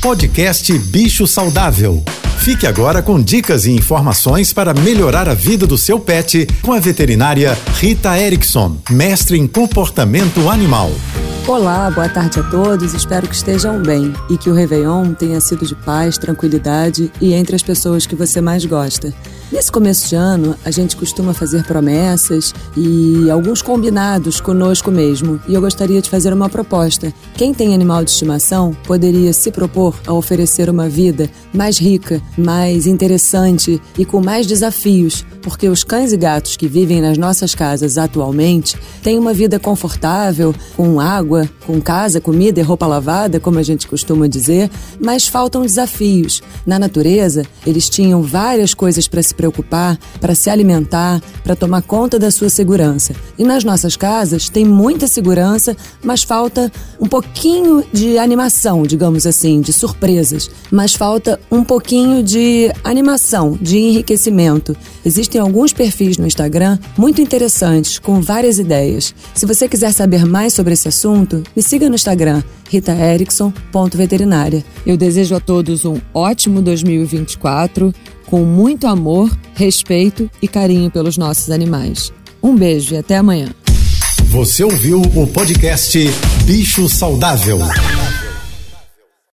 Podcast Bicho Saudável. Fique agora com dicas e informações para melhorar a vida do seu pet com a veterinária Rita Erickson, mestre em comportamento animal. Olá, boa tarde a todos. Espero que estejam bem e que o Réveillon tenha sido de paz, tranquilidade e entre as pessoas que você mais gosta. Nesse começo de ano, a gente costuma fazer promessas e alguns combinados conosco mesmo. E eu gostaria de fazer uma proposta. Quem tem animal de estimação poderia se propor a oferecer uma vida mais rica, mais interessante e com mais desafios, porque os cães e gatos que vivem nas nossas casas atualmente têm uma vida confortável, com água, com casa, comida e roupa lavada, como a gente costuma dizer, mas faltam desafios. Na natureza, eles tinham várias coisas para se preocupar, para se alimentar, para tomar conta da sua segurança. E nas nossas casas tem muita segurança, mas falta um pouquinho de animação, digamos assim, de surpresas. Mas falta um pouquinho de animação, de enriquecimento. Existem alguns perfis no Instagram muito interessantes, com várias ideias. Se você quiser saber mais sobre esse assunto, me siga no Instagram ritaerickson.veterinária. Eu desejo a todos um ótimo 2024 com muito amor, respeito e carinho pelos nossos animais. Um beijo e até amanhã. Você ouviu o podcast Bicho Saudável.